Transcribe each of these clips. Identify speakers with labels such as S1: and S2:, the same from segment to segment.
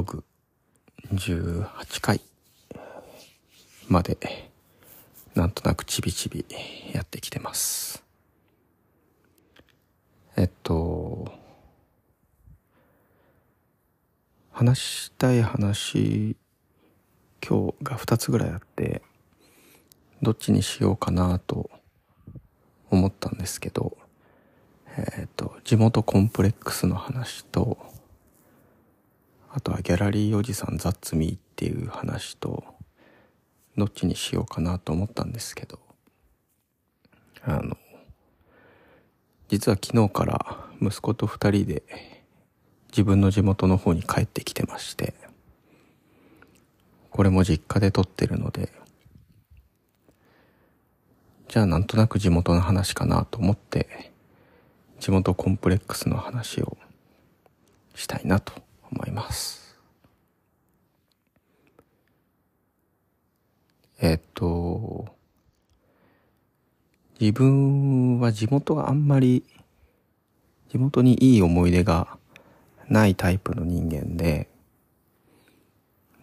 S1: ログ18回までなんとなくちびちびやってきてます。えっと、話したい話今日が2つぐらいあってどっちにしようかなと思ったんですけどえっ、と地元コンプレックスの話とあとはギャラリーおじさんザッツミーっていう話とどっちにしようかなと思ったんですけど。あの実は昨日から息子と二人で自分の地元の方に帰ってきてましてこれも実家で撮ってるのでじゃあなんとなく地元の話かなと思って地元コンプレックスの話をしたいなと思います。えっと、自分は地元があんまり、地元にいい思い出がないタイプの人間で、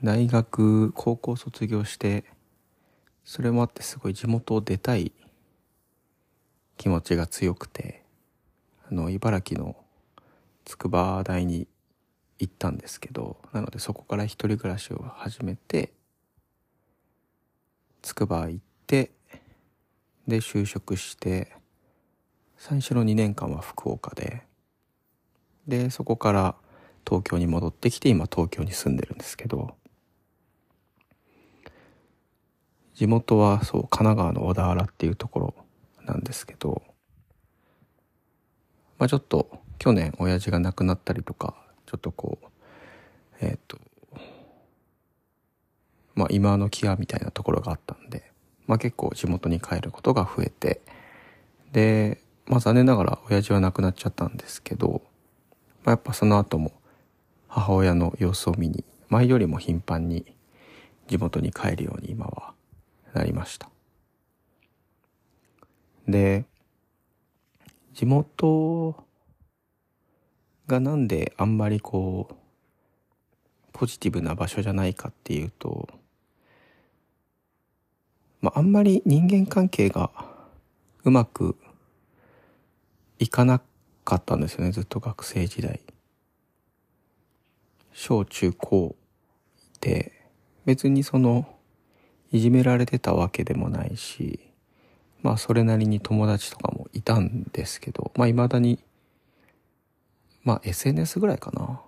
S1: 大学、高校卒業して、それもあってすごい地元を出たい気持ちが強くて、あの、茨城の筑波大に行ったんですけど、なのでそこから一人暮らしを始めて、筑波行って、で就職して、最初の2年間は福岡で、で、そこから東京に戻ってきて、今東京に住んでるんですけど、地元はそう、神奈川の小田原っていうところなんですけど、まあちょっと去年親父が亡くなったりとか、ちょっとこう、えっ、と、まあ今の際みたいなところがあったんで、まあ結構地元に帰ることが増えて、で、まあ残念ながら親父は亡くなっちゃったんですけど、まあやっぱその後も母親の様子を見に、前よりも頻繁に地元に帰るように今はなりました。で、地元がなんであんまりこう、ポジティブな場所じゃないかっていうと、まあ、あんまり人間関係がうまくいかなかったんですよね、ずっと学生時代。小中高で、別にその、いじめられてたわけでもないし、まあそれなりに友達とかもいたんですけど、まあ未だに、まあ SNS ぐらいかな。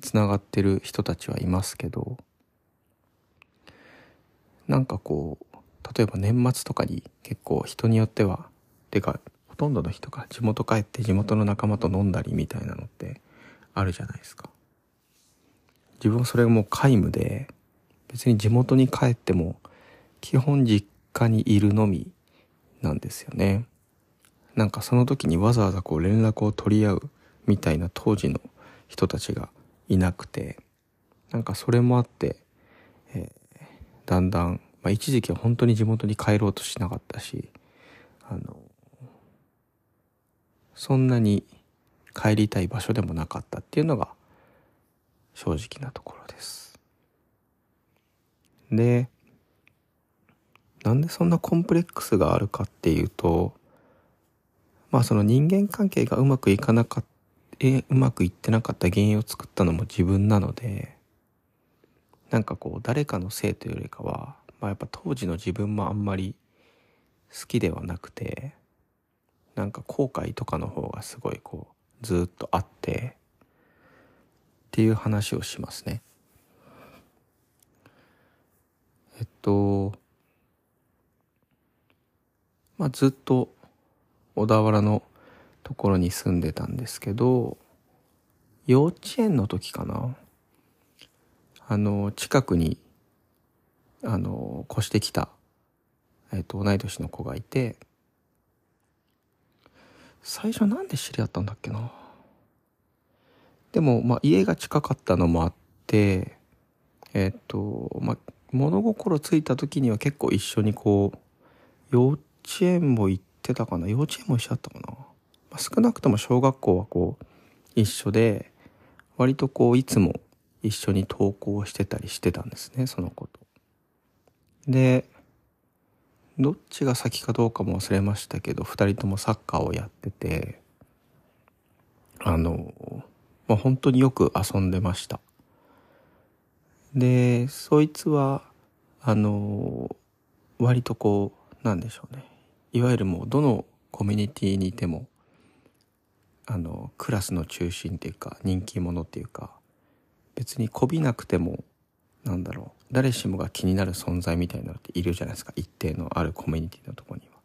S1: つながってる人たちはいますけど、なんかこう、例えば年末とかに結構人によっては、てかほとんどの人が地元帰って地元の仲間と飲んだりみたいなのってあるじゃないですか。自分はそれがもう皆無で、別に地元に帰っても基本実家にいるのみなんですよね。なんかその時にわざわざこう連絡を取り合うみたいな当時の人たちがいなくて、なんかそれもあって、えーだんだん、まあ一時期は本当に地元に帰ろうとしなかったし、あの、そんなに帰りたい場所でもなかったっていうのが正直なところです。で、なんでそんなコンプレックスがあるかっていうと、まあその人間関係がうまくいかなかった、えうまくいってなかった原因を作ったのも自分なので、なんかこう誰かのせいというよりかは、まあやっぱ当時の自分もあんまり好きではなくて、なんか後悔とかの方がすごいこうずっとあって、っていう話をしますね。えっと、まあずっと小田原のところに住んでたんですけど、幼稚園の時かな。あの、近くに、あの、越してきた、えっと、同い年の子がいて、最初なんで知り合ったんだっけな。でも、まあ、家が近かったのもあって、えっと、まあ、物心ついた時には結構一緒にこう、幼稚園も行ってたかな幼稚園も一緒だったかな、まあ、少なくとも小学校はこう、一緒で、割とこう、いつも一緒に登校してたりしてたんですねその子と。でどっちが先かどうかも忘れましたけど2人ともサッカーをやっててあの、まあ、本当によく遊んでましたでそいつはあの割とこうなんでしょうねいわゆるもうどのコミュニティにいてもあのクラスの中心っていうか人気者っていうか別にこびなくてもなんだろう誰しもが気になる存在みたいなのっているじゃないですか一定のあるコミュニティのとこには。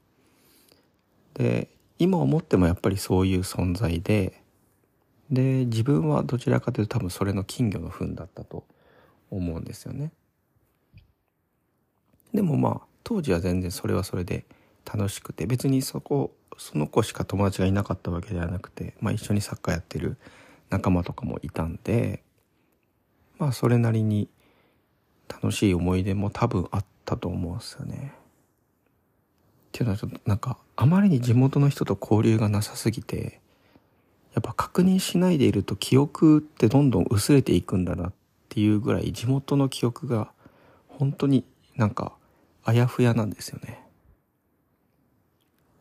S1: で今思ってもやっぱりそういう存在でで自分はどちらかというと多分それの金魚の糞だったと思うんですよね。でもまあ当時は全然それはそれで楽しくて別にそこその子しか友達がいなかったわけではなくて、まあ、一緒にサッカーやってる仲間とかもいたんでまあそれなりに楽しい思い出も多分あったと思うんですよね。っていうのはちょっとなんかあまりに地元の人と交流がなさすぎてやっぱ確認しないでいると記憶ってどんどん薄れていくんだなっていうぐらい地元の記憶が本当になんかあやふやなんですよね。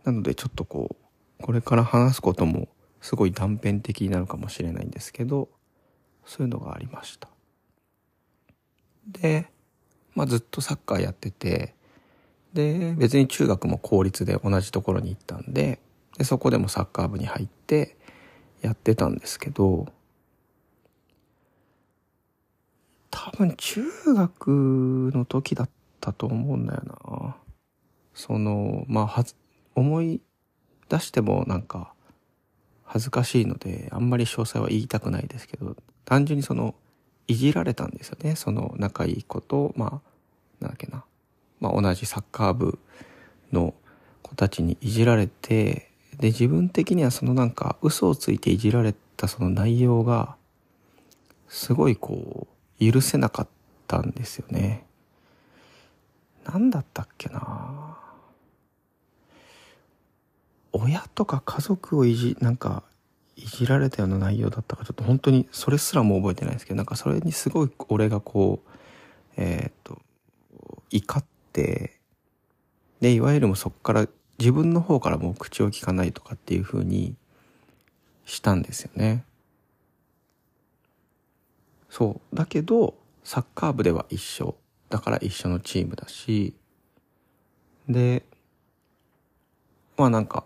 S1: なのでちょっとこうこれから話すこともすごい断片的になるかもしれないんですけどそういうのがありました。で、まあ、ずっとサッカーやっててで別に中学も公立で同じところに行ったんででそこでもサッカー部に入ってやってたんですけど多分中学の時だったと思うんだよなそのまあはず思い出してもなんか恥ずかしいのであんまり詳細は言いたくないですけど単純にそのいじられたんですよね。その仲いい子とまあなんだっけな、まあ、同じサッカー部の子たちにいじられてで自分的にはそのなんか嘘をついていじられたその内容がすごいこう許せなかったんですよね。何だったっけな。親とか家族をいじなんかいじられたような内容だったかちょっと本当にそれすらも覚えてないですけどなんかそれにすごい俺がこうえっ、と怒ってでいわゆるもそこから自分の方からもう口を聞かないとかっていう風にしたんですよね。そう。だけどサッカー部では一緒。だから一緒のチームだし。でまあなんか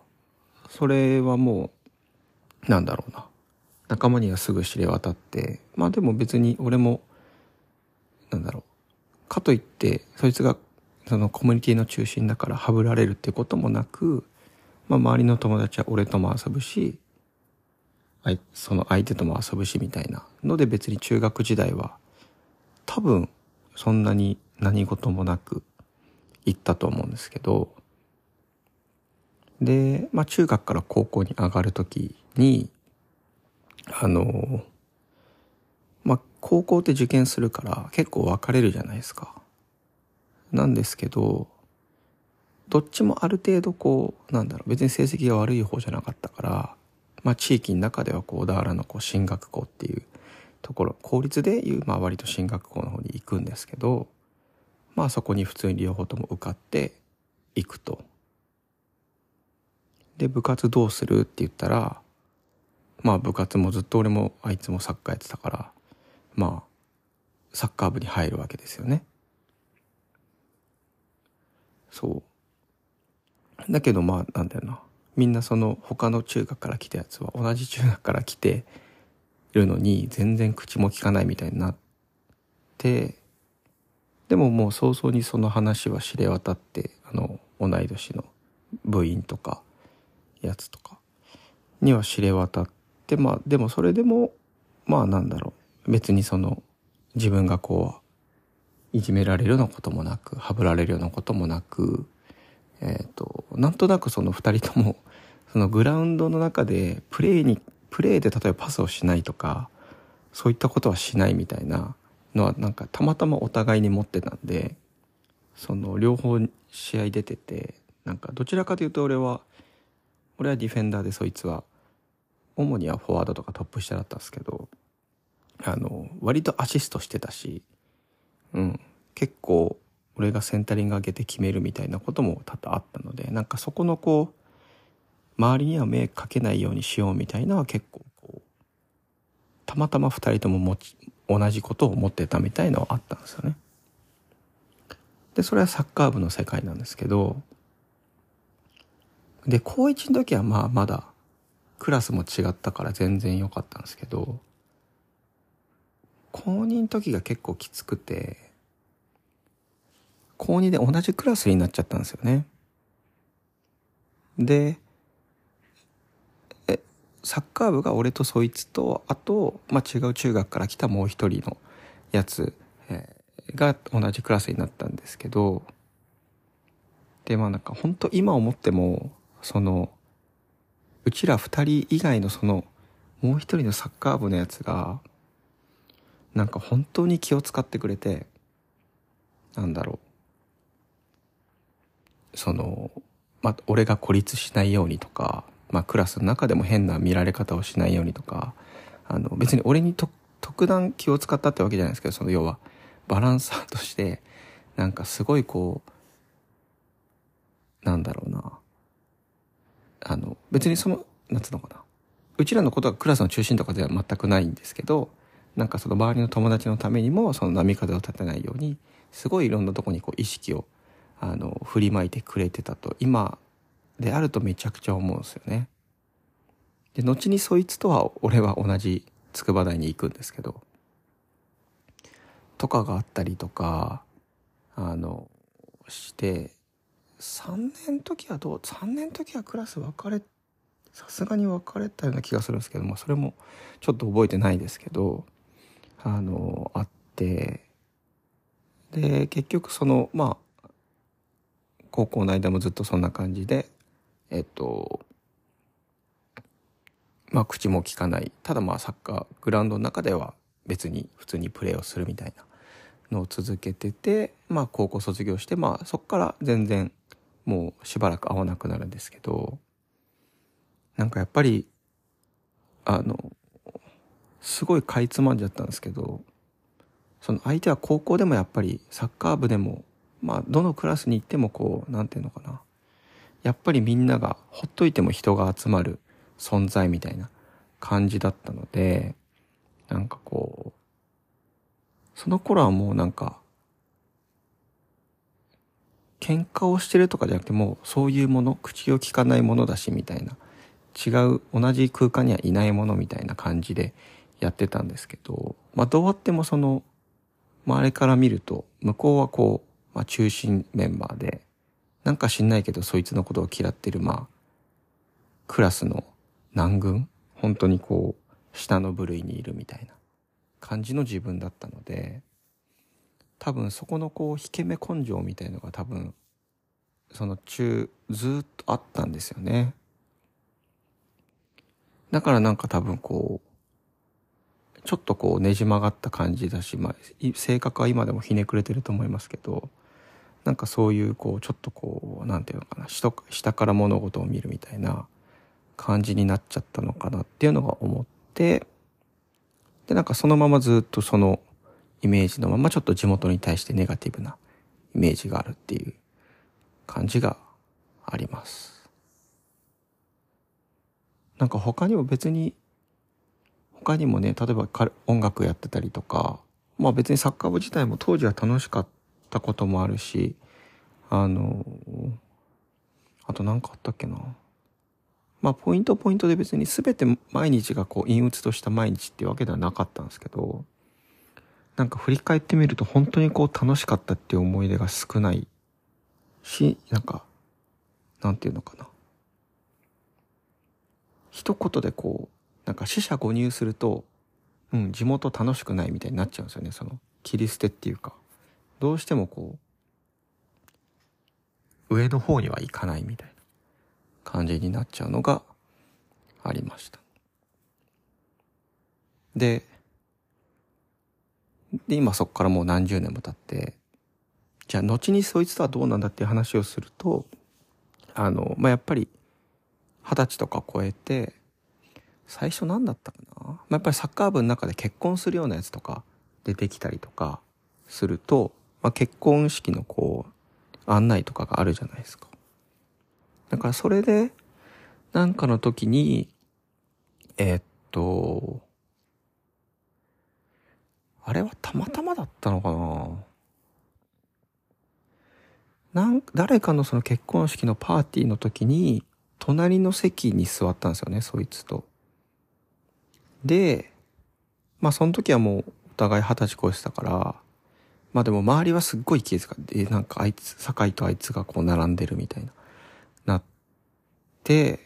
S1: それはもうなんだろうな。仲間にはすぐ知れ渡ってまあでも別に俺もなんだろう。かといってそいつがそのコミュニティの中心だからはぶられるってこともなく、まあ、周りの友達は俺とも遊ぶしその相手とも遊ぶしみたいなので別に中学時代は多分そんなに何事もなく行ったと思うんですけどで、まあ、中学から高校に上がる時にあのまあ高校って受験するから結構分かれるじゃないですか。なんですけどどっちもある程度こうなんだろう別に成績が悪い方じゃなかったからまあ地域の中ではこう小田原のこう進学校っていうところ公立でいうまあ割と進学校の方に行くんですけどまあそこに普通に両方とも受かっていくと。で部活どうするって言ったらまあ部活もずっと俺もあいつもサッカーやってたからまあサッカー部に入るわけですよね。そうだけどまあなんだよなみんなその他の中学から来たやつは同じ中学から来ているのに全然口も聞かないみたいになってでももう早々にその話は知れ渡ってあの同い年の部員とかやつとかには知れ渡ってまあでもそれでもまあなんだろう。別にその自分がこういじめられるようなこともなくはぶられるようなこともなくえっ、ー、となんとなくその2人ともそのグラウンドの中でプレーにプレーで例えばパスをしないとかそういったことはしないみたいなのはなんかたまたまお互いに持ってたんでその両方試合出ててなんかどちらかというと俺は俺はディフェンダーでそいつは主にはフォワードとかトップ下だったんですけどあの、割とアシストしてたし、うん、結構俺がセンタリング上げて決めるみたいなことも多々あったので、なんかそこのこう、周りには目かけないようにしようみたいなのは結構こう、たまたま二人とも持ち、同じことを思ってたみたいのはあったんですよね。で、それはサッカー部の世界なんですけど、で、高1の時はまあまだクラスも違ったから全然良かったんですけど、高2の時が結構きつくて、高2で同じクラスになっちゃったんですよね。で、え、サッカー部が俺とそいつと、あと、まあ、違う中学から来たもう一人のやつ、えー、が同じクラスになったんですけど、で、まあなんか本当今思っても、その、うちら二人以外のその、もう一人のサッカー部のやつが、なんか本当に気を使ってくれて、なんだろう。その、まあ、俺が孤立しないようにとか、まあ、クラスの中でも変な見られ方をしないようにとか、あの、別に俺にと特段気を使ったってわけじゃないですけど、その要は、バランサーとして、なんかすごいこう、なんだろうな。あの、別にその、なんつうのかな。うちらのことがクラスの中心とかでは全くないんですけど、なんかその周りの友達のためにもその波風を立てないようにすごいいろんなとこにこう意識をあの振りまいてくれてたと今であるとめちゃくちゃ思うんですよね。で後にそいつとは俺は同じ筑波大に行くんですけどとかがあったりとかあのして3年時はどう3年時はクラス分かれさすがに別れたような気がするんですけどもそれもちょっと覚えてないですけどあの、あって、で、結局その、まあ、高校の間もずっとそんな感じで、えっと、まあ、口も利かない。ただまあ、サッカー、グラウンドの中では別に普通にプレーをするみたいなのを続けてて、まあ、高校卒業して、まあ、そっから全然、もうしばらく会わなくなるんですけど、なんかやっぱり、あの、すごいかいつまんじゃったんですけど、その相手は高校でもやっぱりサッカー部でも、まあどのクラスに行ってもこう、なんていうのかな。やっぱりみんながほっといても人が集まる存在みたいな感じだったので、なんかこう、その頃はもうなんか、喧嘩をしてるとかじゃなくてもうそういうもの、口を聞かないものだしみたいな、違う同じ空間にはいないものみたいな感じでやってたんですけど、まあどうあってもその、周りから見ると、向こうはこう、まあ中心メンバーで、なんか知んないけどそいつのことを嫌ってる、まあ、クラスの南軍本当にこう、下の部類にいるみたいな感じの自分だったので、多分そこのこう、引け目根性みたいのが多分、その中、ずっとあったんですよね。だからなんか多分こう、ちょっとこうねじ曲がった感じだし、まあ、性格は今でもひねくれてると思いますけど、なんかそういうこう、ちょっとこう、なんていうのかな、下から物事を見るみたいな感じになっちゃったのかなっていうのが思って、で、なんかそのままずっとそのイメージのままちょっと地元に対してネガティブなイメージがあるっていう感じがあります。なんか他にも別に他にもね、例えば音楽やってたりとか、まあ別にサッカー部自体も当時は楽しかったこともあるし、あの、あと何かあったっけな。まあポイントポイントで別に全て毎日がこう陰鬱とした毎日っていうわけではなかったんですけど、なんか振り返ってみると本当にこう楽しかったっていう思い出が少ないし、なんか、なんていうのかな。一言でこう、なんか死者誤入すると、うん、地元楽しくないみたいになっちゃうんですよね。その、切り捨てっていうか。どうしてもこう、上の方には行かないみたいな感じになっちゃうのがありました。で、で、今そこからもう何十年も経って、じゃあ後にそいつとはどうなんだっていう話をすると、あの、まあ、やっぱり二十歳とか超えて、最初何だったかな、まあ、やっぱりサッカー部の中で結婚するようなやつとか出てきたりとかすると、まあ、結婚式のこう案内とかがあるじゃないですか。だからそれでなんかの時にえー、っとあれはたまたまだったのかな？なん誰かのその結婚式のパーティーの時に隣の席に座ったんですよねそいつと。で、まあその時はもうお互い二十歳超えてたから、まあでも周りはすっごい気遣って、なんかあいつ、酒井とあいつがこう並んでるみたいな、なって、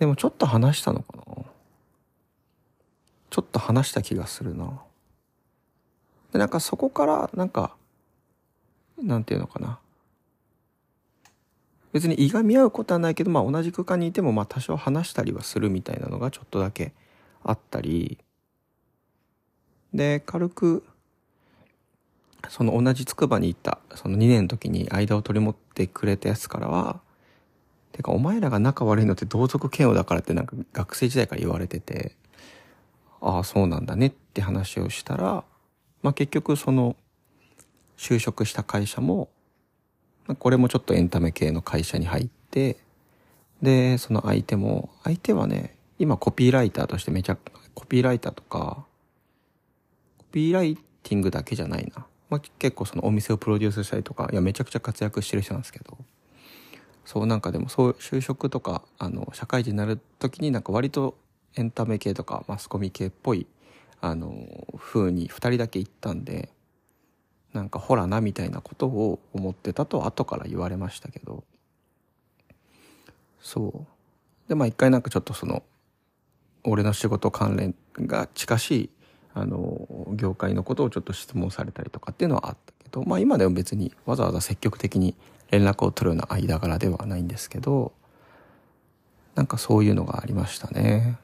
S1: でもちょっと話したのかな？ちょっと話した気がするな。で、なんかそこから、なんか、なんていうのかな。別にいがみ合うことはないけど、まあ同じ空間にいても、まあ多少話したりはするみたいなのがちょっとだけあったり、で、軽く、その同じ筑波に行った、その2年の時に間を取り持ってくれたやつからは、てかお前らが仲悪いのって同族嫌悪だからってなんか学生時代から言われてて、ああ、そうなんだねって話をしたら、まあ結局その、就職した会社も、これもちょっとエンタメ系の会社に入って、で、その相手も、相手はね、今コピーライターとしてめちゃ、コピーライターとか、コピーライティングだけじゃないな。まあ、結構そのお店をプロデュースしたりとか、いや、めちゃくちゃ活躍してる人なんですけど、そうなんかでもそう、就職とか、あの、社会人になる時になんか割とエンタメ系とかマスコミ系っぽい、あの、風に二人だけ行ったんで、なんかほらなみたいなことを思ってたと後から言われましたけど。そう。でまあ一回なんかちょっとその俺の仕事関連が近しいあの業界のことをちょっと質問されたりとかっていうのはあったけどまあ今でも別にわざわざ積極的に連絡を取るような間柄ではないんですけどなんかそういうのがありましたね。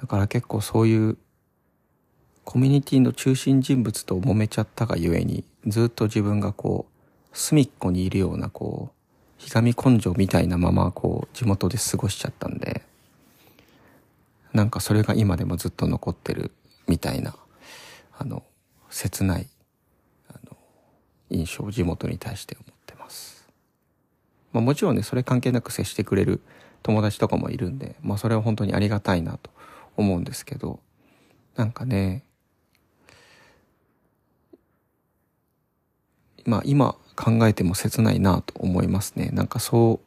S1: だから結構そういうコミュニティの中心人物と揉めちゃったがゆえに、ずっと自分がこう、隅っこにいるようなこう、ひがみ根性みたいなままこう、地元で過ごしちゃったんで、なんかそれが今でもずっと残ってるみたいな、あの、切ない、あの、印象を地元に対して思ってます。まあもちろんね、それ関係なく接してくれる友達とかもいるんで、まあそれは本当にありがたいなと思うんですけど、なんかね、まあ今考えても切ないなと思いますね。なんかそ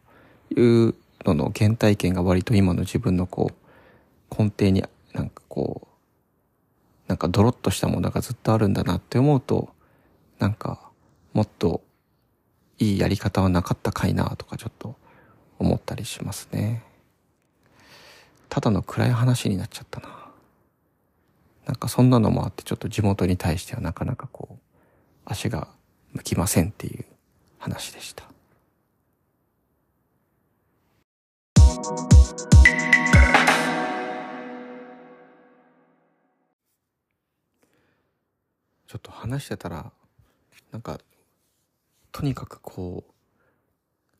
S1: ういうのの原体験が割と今の自分のこう根底になんかこうなんかドロッとしたものがずっとあるんだなって思うとなんかもっといいやり方はなかったかいなとかちょっと思ったりしますね。ただの暗い話になっちゃったな。なんかそんなのもあってちょっと地元に対してはなかなかこう足が向きませんっていう話でした。ちょっと話してたらなんかとにかくこう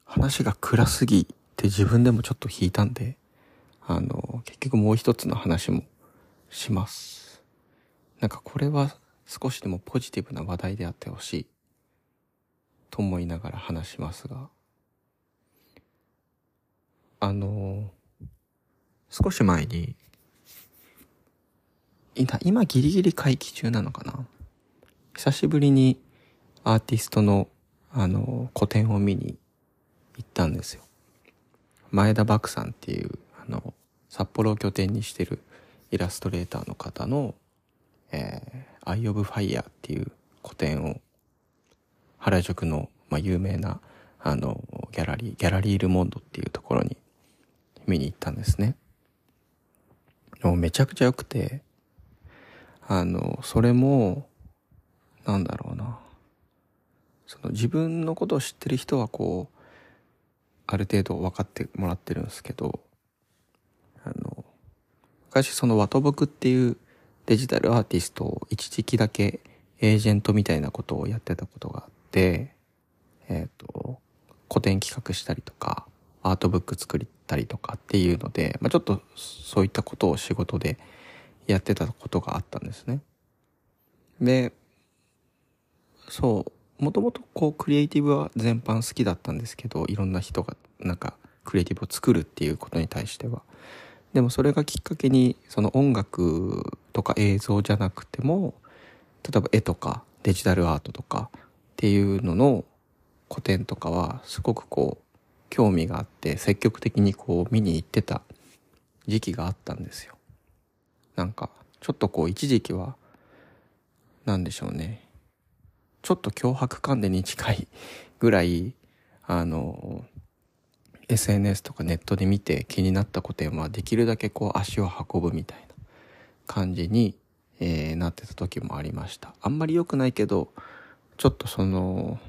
S1: 話が暗すぎて自分でもちょっと引いたんであの結局もう一つの話もします。なんかこれは少しでもポジティブな話題であってほしいと思いながら話しますが、あの、少し前に、今ギリギリ会期中なのかな？久しぶりにアーティストの、あの、個展を見に行ったんですよ。前田漠さんっていう、あの、札幌を拠点にしてるイラストレーターの方の、えー、 Eye of Fire っていう個展を原宿の、まあ、有名な、あの、ギャラリー、ギャラリールモンドっていうところに見に行ったんですね。もめちゃくちゃ良くて、あの、それも、なんだろうな。その自分のことを知ってる人はこう、ある程度分かってもらってるんですけど、昔そのワトボクっていうデジタルアーティストを一時期だけエージェントみたいなことをやってたことがあって、えっ、ー、と、個展企画したりとか、アートブック作ったりとかっていうので、まあ、ちょっとそういったことを仕事でやってたことがあったんですね。で、そう、もともとこうクリエイティブは全般好きだったんですけど、いろんな人がなんかクリエイティブを作るっていうことに対しては。でもそれがきっかけに、その音楽とか映像じゃなくても、例えば絵とかデジタルアートとかっていうのの古典とかはすごくこう興味があって積極的にこう見に行ってた時期があったんですよ。なんかちょっとこう一時期は何でしょうねちょっと脅迫観念に近いぐらいあの SNS とかネットで見て気になった古典はできるだけこう足を運ぶみたいな感じに、えー、なってた時もありました。あんまり良くないけどちょっとその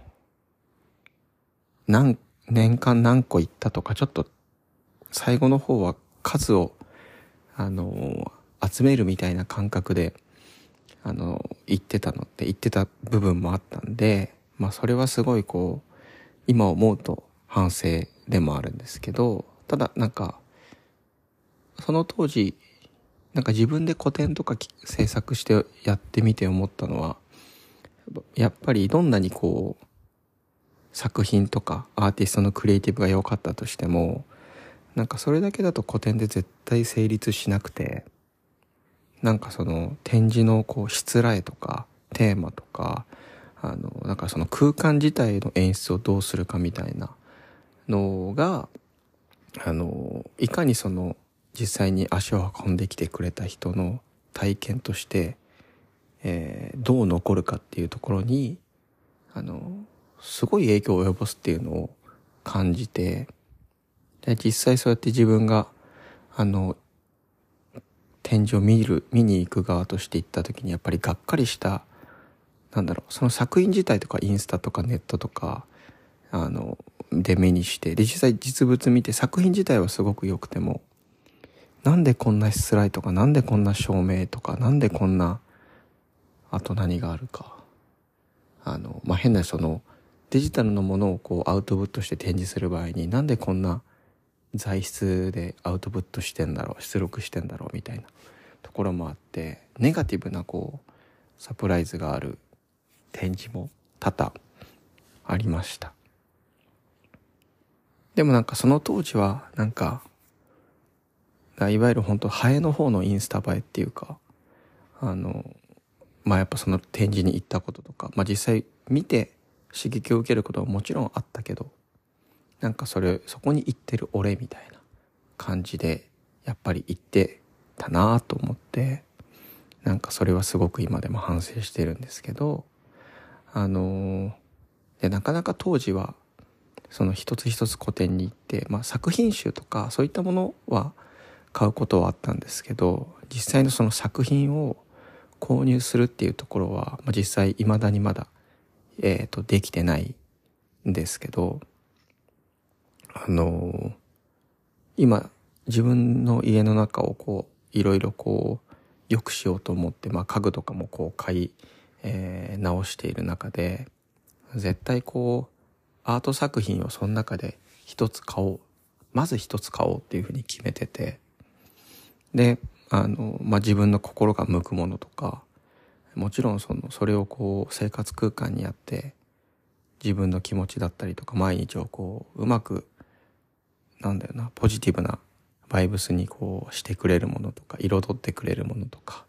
S1: 何年間何個行ったとかちょっと最後の方は数をあの集めるみたいな感覚であの言ってたのって言ってた部分もあったんでまあそれはすごいこう今思うと反省でもあるんですけどただなんかその当時なんか自分で古典とか制作してやってみて思ったのはやっぱりどんなにこう作品とかアーティストのクリエイティブが良かったとしてもなんかそれだけだと古典で絶対成立しなくてなんかその展示のこうしつらえとかテーマとかあのなんかその空間自体の演出をどうするかみたいなのがあのいかにその実際に足を運んできてくれた人の体験として、えー、どう残るかっていうところにあのすごい影響を及ぼすっていうのを感じてで実際そうやって自分があの展示を見る、見に行く側として行った時にやっぱりがっかりした、なんだろう、その作品自体とかインスタとかネットとか、あの、で目にして、で実際実物見て作品自体はすごく良くても、なんでこんなしつらいとか、なんでこんな照明とか、なんでこんな、あと何があるか。あの、まあ、変なその、デジタルのものをこうアウトプットして展示する場合になんでこんな材質でアウトプットしてんだろう出力してんだろうみたいなところもあってネガティブなこうサプライズがある展示も多々ありましたでもなんかその当時はなんかいわゆる本当ハエの方のインスタ映えっていうかあのまあやっぱその展示に行ったこととかまあ実際見て刺激を受けることはもちろんあったけどなんかそれそこに行ってる俺みたいな感じでやっぱり行ってたなと思ってなんかそれはすごく今でも反省してるんですけどあのでなかなか当時はその一つ一つ個展に行って、まあ、作品集とかそういったものは買うことはあったんですけど実際のその作品を購入するっていうところは、まあ、実際未だにまだ、えーとできてないんですけどあの今自分の家の中をこういろいろこう良くしようと思って、まあ、家具とかもこう買い、えー、直している中で絶対こうアート作品をその中で一つ買おうまず一つ買おうっていうふうに決めててであの、まあ、自分の心が向くものとかもちろんそのそれをこう生活空間にあって自分の気持ちだったりとか毎日をこううまくなんだよな、ポジティブなバイブスにこうしてくれるものとか、彩ってくれるものとか。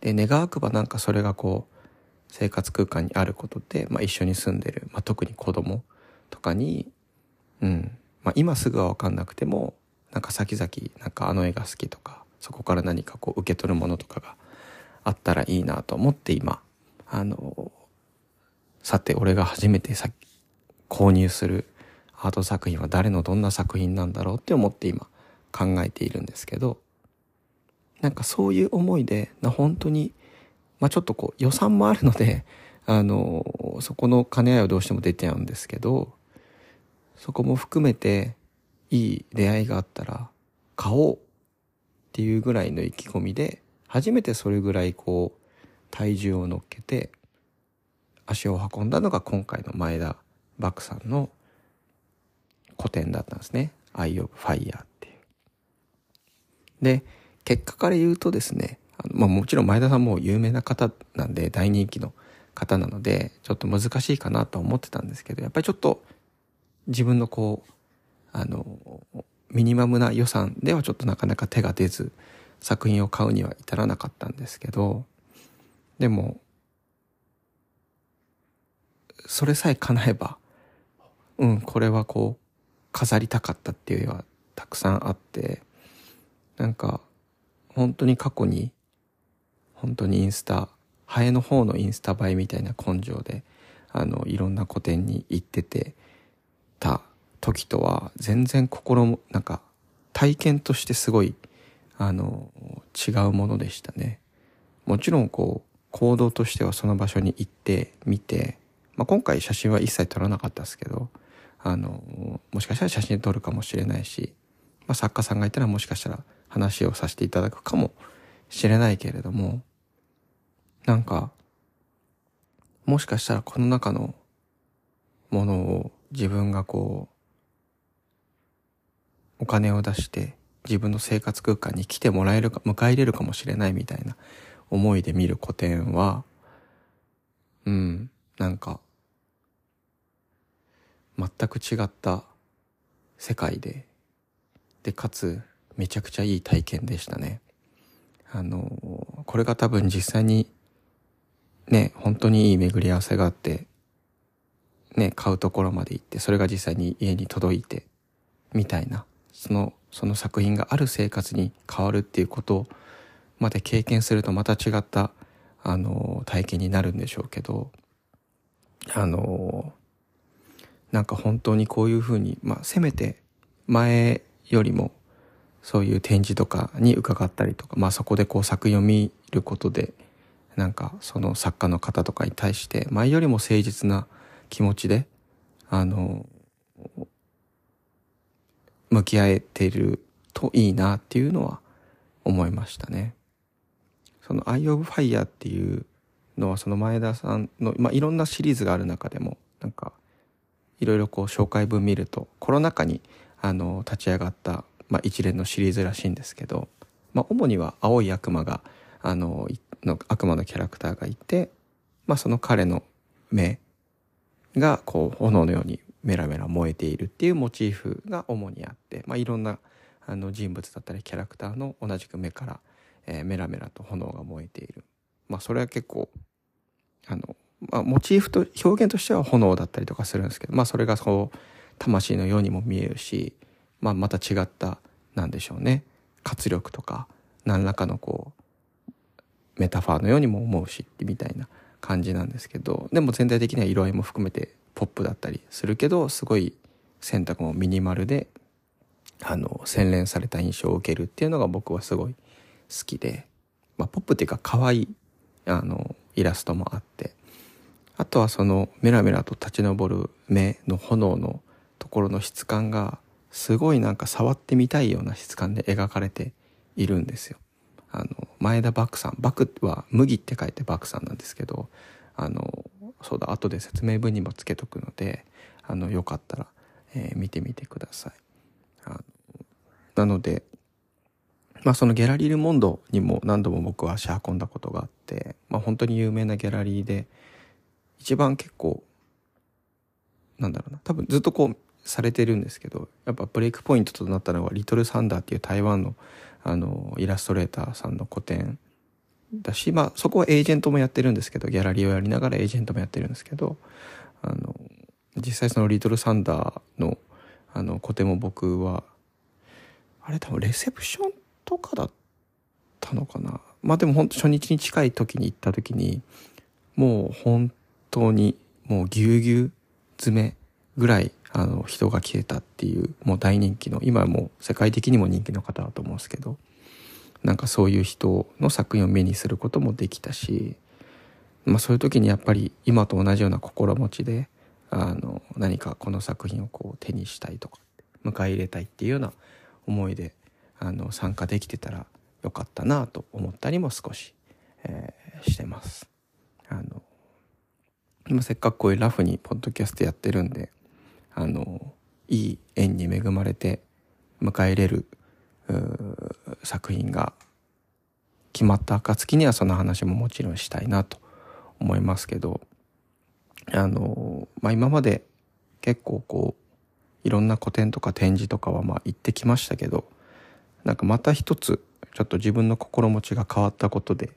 S1: で、願わくばなんかそれがこう、生活空間にあることで、まあ一緒に住んでる、まあ特に子供とかに、うん、まあ今すぐはわかんなくても、なんか先々、なんかあの絵が好きとか、そこから何かこう受け取るものとかがあったらいいなと思って今、あの、さて俺が初めてさ購入するアート作品は誰のどんな作品なんだろうって思って今考えているんですけど、なんかそういう思いで、本当に、まあちょっとこう予算もあるので、あの、そこの兼ね合いはどうしても出ちゃうんですけど、そこも含めていい出会いがあったら買おうっていうぐらいの意気込みで、初めてそれぐらいこう体重を乗っけて足を運んだのが今回の前田漠さんの古典だったんですね。アイ・オブ・ファイヤーっていう。で、結果から言うとですね、あまあもちろん前田さんも有名な方なんで大人気の方なので、ちょっと難しいかなと思ってたんですけど、やっぱりちょっと自分のこう、あの、ミニマムな予算ではちょっとなかなか手が出ず、作品を買うには至らなかったんですけど、でも、それさえ叶えば、うん、これはこう、飾りたかったっていうのはたくさんあって、なんか、本当に過去に、本当にインスタ、ハエの方のインスタ映えみたいな根性で、あの、いろんな個展に行っててた時とは、全然心も、なんか、体験としてすごい、あの、違うものでしたね。もちろんこう、行動としてはその場所に行って見て、まあ、今回写真は一切撮らなかったですけど、あの、もしかしたら写真撮るかもしれないし、まあ、作家さんがいたらもしかしたら話をさせていただくかもしれないけれども、なんか、もしかしたらこの中のものを自分がこう、お金を出して自分の生活空間に来てもらえるか、迎え入れるかもしれないみたいな思いで見る古典は、うん、なんか、全く違った世界で、で、かつ、めちゃくちゃいい体験でしたね。あの、これが多分実際に、ね、本当にいい巡り合わせがあって、ね、買うところまで行って、それが実際に家に届いて、みたいな、その、その作品がある生活に変わるっていうことまで経験するとまた違った、あの、体験になるんでしょうけど、あの、なんか本当にこういうふうに、まあ、せめて前よりもそういう展示とかに伺ったりとか、まあそこでこう作品を見ることで、なんかその作家の方とかに対して前よりも誠実な気持ちで、あの、向き合えているといいなっていうのは思いましたね。その Eye of Fire っていうのはその前田さんの、まあ、いろんなシリーズがある中でも、なんか、いろいろこう紹介文見ると、コロナ禍にあの立ち上がった、まあ、一連のシリーズらしいんですけど、まあ、主には青い悪魔が、あの、の悪魔のキャラクターがいて、まあ、その彼の目がこう炎のようにメラメラ燃えているっていうモチーフが主にあって、まあ、いろんなあの人物だったりキャラクターの同じく目から、えー、メラメラと炎が燃えている。まあ、それは結構、あの、まあ、モチーフと表現としては炎だったりとかするんですけど、まあ、それがそう魂のようにも見えるし、まあ、また違ったなんでしょうね活力とか何らかのこうメタファーのようにも思うしみたいな感じなんですけどでも全体的には色合いも含めてポップだったりするけどすごい選択もミニマルであの洗練された印象を受けるっていうのが僕はすごい好きで、まあ、ポップっていうか可愛いあのイラストもあってあとはそのメラメラと立ち上る目の炎のところの質感がすごいなんか触ってみたいような質感で描かれているんですよ。あの、前田漠さん。漠は麦って書いて漠さんなんですけど、あの、そうだ、後で説明文にもつけとくので、あの、よかったら、えー、見てみてください。あのなので、まあそのギャラリー・ル・モンドにも何度も僕は足運んだことがあって、まあ本当に有名なギャラリーで、一番結構、なんだろうな、多分ずっとこうされてるんですけど、やっぱブレイクポイントとなったのはリトル・サンダーっていう台湾のあのイラストレーターさんの個展だし、まあそこはエージェントもやってるんですけど、ギャラリーをやりながらエージェントもやってるんですけど、あの、実際そのリトル・サンダーのあの個展も僕は、あれ多分レセプションとかだったのかな。まあでも本当初日に近い時に行った時に、もう本当にもうぎゅうぎゅう詰めぐらいあの人が来てたっていうもう大人気の今もう世界的にも人気の方だと思うんですけどなんかそういう人の作品を目にすることもできたし、まあ、そういう時にやっぱり今と同じような心持ちであの何かこの作品をこう手にしたいとか迎え入れたいっていうような思いであの参加できてたらよかったなと思ったりも少し、えー、してます。あのまあ、せっかくこういうラフにポッドキャストやってるんで、あの、いい縁に恵まれて迎え入れる、作品が決まった暁にはその話ももちろんしたいなと思いますけどあの、まあ、今まで結構こういろんな個展とか展示とかはまあ行ってきましたけどなんかまた一つちょっと自分の心持ちが変わったことで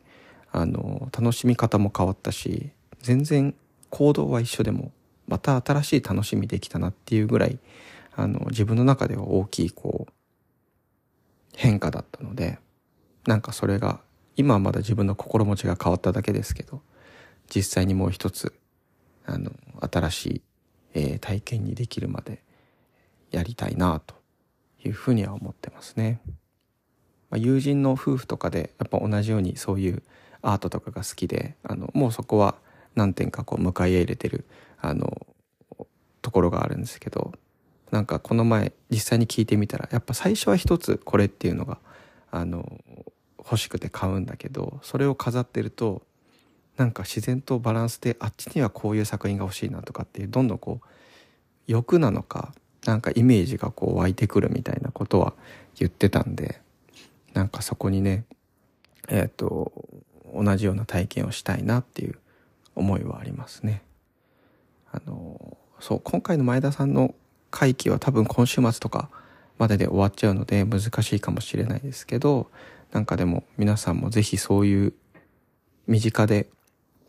S1: あの楽しみ方も変わったし全然行動は一緒でもまた新しい楽しみできたなっていうぐらいあの自分の中では大きいこう変化だったのでなんかそれが今はまだ自分の心持ちが変わっただけですけど実際にもう一つあの新しい、えー、体験にできるまでやりたいなというふうには思ってますね。まあ、友人の夫婦とかでやっぱ同じようにそういうアートとかが好きであのもうそこは何点かこう迎え入れてるあのところがあるんですけどなんかこの前実際に聞いてみたらやっぱ最初は一つこれっていうのがあの欲しくて買うんだけどそれを飾ってるとなんか自然とバランスであっちにはこういう作品が欲しいなとかっていうどんどんこう欲なのかなんかイメージがこう湧いてくるみたいなことは言ってたんでなんかそこにねえっ、ー、と同じような体験をしたいなっていう思いはありますね。あのそう今回の前田さんの会期は多分今週末とかまでで終わっちゃうので難しいかもしれないですけどなんかでも皆さんもぜひそういう身近で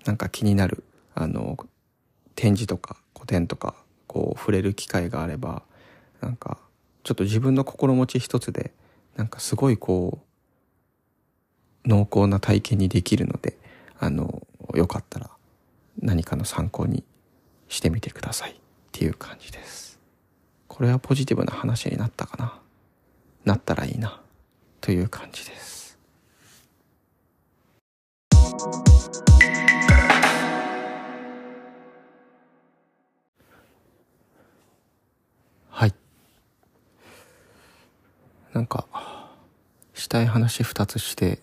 S1: なんか気になるあの展示とか古典とかこう触れる機会があればなんかちょっと自分の心持ち一つでなんかすごいこう濃厚な体験にできるのであのよかったら何かの参考にしてみてくださいっていう感じです。これはポジティブな話になったかな。なったらいいなという感じです。はい。なんかしたい話2つして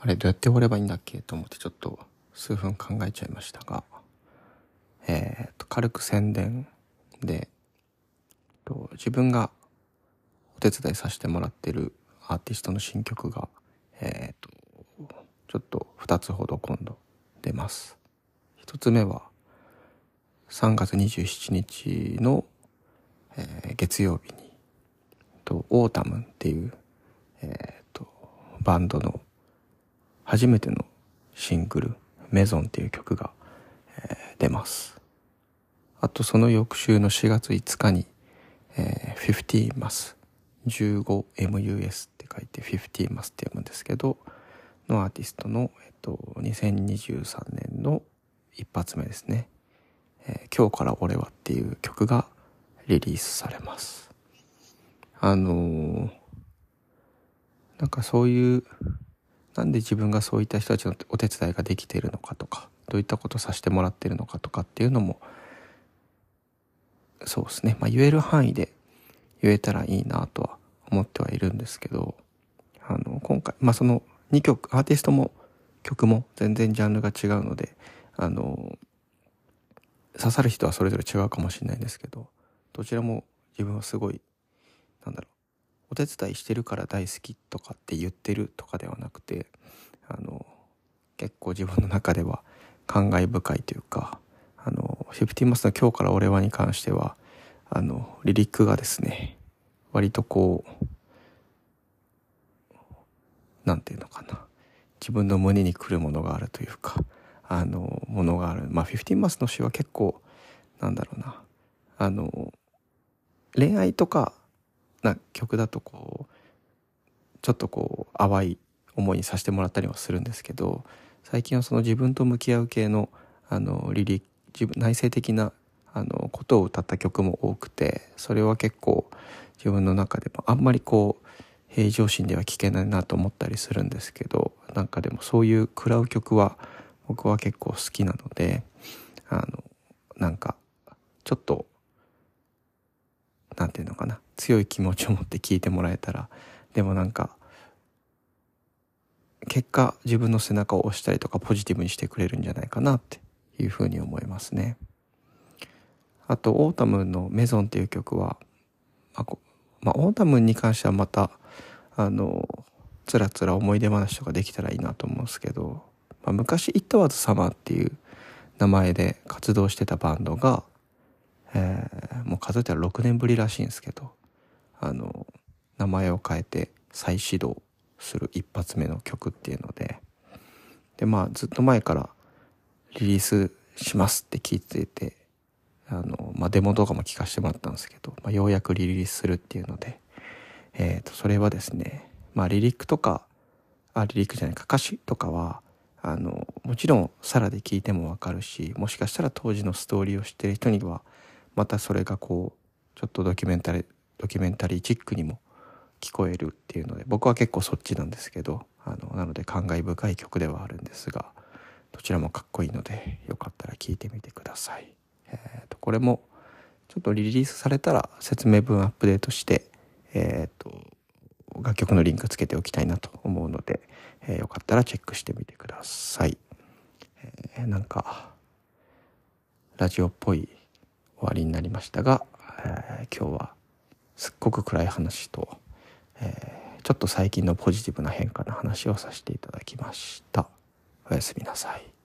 S1: あれどうやって終わればいいんだっけと思ってちょっと数分考えちゃいましたが、えー、と軽く宣伝で、と自分がお手伝いさせてもらってるアーティストの新曲が、えー、とちょっと2つほど今度出ます。1つ目は3月27日の、えー、月曜日にとオータムっていう、えー、とバンドの初めてのシングルメゾンっていう曲が、えー、出ます。あとその翌週の4月5日に、えー、50マス 15MUS って書いて50マスって読むんですけどのアーティストの、えっと、2023年の一発目ですね、えー、今日から俺はっていう曲がリリースされます。あのー、なんかそういうなんで自分がそういった人たちのお手伝いができているのかとかどういったことさせてもらっているのかとかっていうのもそうですね、まあ、言える範囲で言えたらいいなとは思ってはいるんですけどあの今回、まあ、その2曲アーティストも曲も全然ジャンルが違うのであの刺さる人はそれぞれ違うかもしれないんですけどどちらも自分はすごいなんだろうお手伝いしてるから大好きとかって言ってるとかではなくてあの結構自分の中では感慨深いというかあのフィフティマスの「今日から俺は」に関してはあのリリックがですね割とこうなんていうのかな自分の胸にくるものがあるというかあのものがある。まあフィフティマスの詩は結構なんだろうなあの恋愛とかな曲だとこうちょっとこう淡い思いにさせてもらったりはするんですけど最近はその自分と向き合う系のあのリリ自分内省的なあのことを歌った曲も多くてそれは結構自分の中でもあんまりこう平常心では聴けないなと思ったりするんですけどなんかでもそういう食らう曲は僕は結構好きなのであのなんかちょっと何て言うのかな強い気持ちを持って聞いてもらえたらでもなんか結果自分の背中を押したりとかポジティブにしてくれるんじゃないかなっていうふうに思いますね。あとオータムの「メゾン」っていう曲は、まあ、まあ、オータムに関してはまたあのつらつら思い出話とかできたらいいなと思うんですけど、まあ、昔「イットワーズサマー」っていう名前で活動してたバンドが、えー、もう数えたら6年ぶりらしいんですけどあの名前を変えて再始動する一発目の曲っていうのででまあずっと前からリリースしますって聞いててあの、まあ、デモ動画も聞かせてもらったんですけど、まあ、ようやくリリースするっていうので、えー、とそれはですね、まあ、リリックとかあリリックじゃないか歌詞とかはあのもちろんサラで聞いてもわかるしもしかしたら当時のストーリーを知ってる人にはまたそれがこうちょっとドキュメンタリードキュメンタリーチックにも聞こえるっていうので僕は結構そっちなんですけどあのなので感慨深い曲ではあるんですがどちらもかっこいいのでよかったら聴いてみてください。えーと、これもちょっとリリースされたら説明文アップデートして、えーと、楽曲のリンクつけておきたいなと思うので、えー、よかったらチェックしてみてください。えー、なんかラジオっぽい終わりになりましたが、えー、今日はすっごく暗い話と、えー、ちょっと最近のポジティブな変化の話をさせていただきました。おやすみなさい。